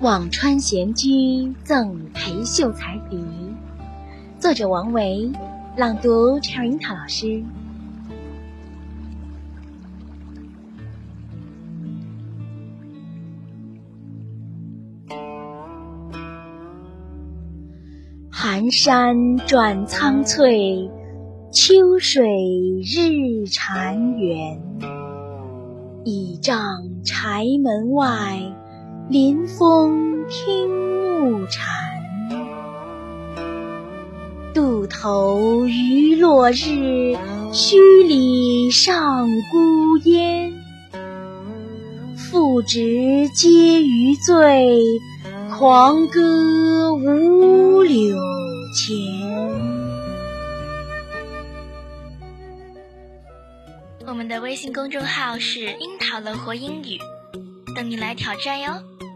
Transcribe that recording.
辋川闲居赠裴秀才笛，作者王维，朗读 c h e r i n t a 老师。寒山转苍翠，秋水日潺湲。倚杖柴门外，临风听暮蝉。渡头余落日，墟里上孤烟。复值皆余醉，狂歌五柳前。我们的微信公众号是“樱桃乐活英语”，等你来挑战哟。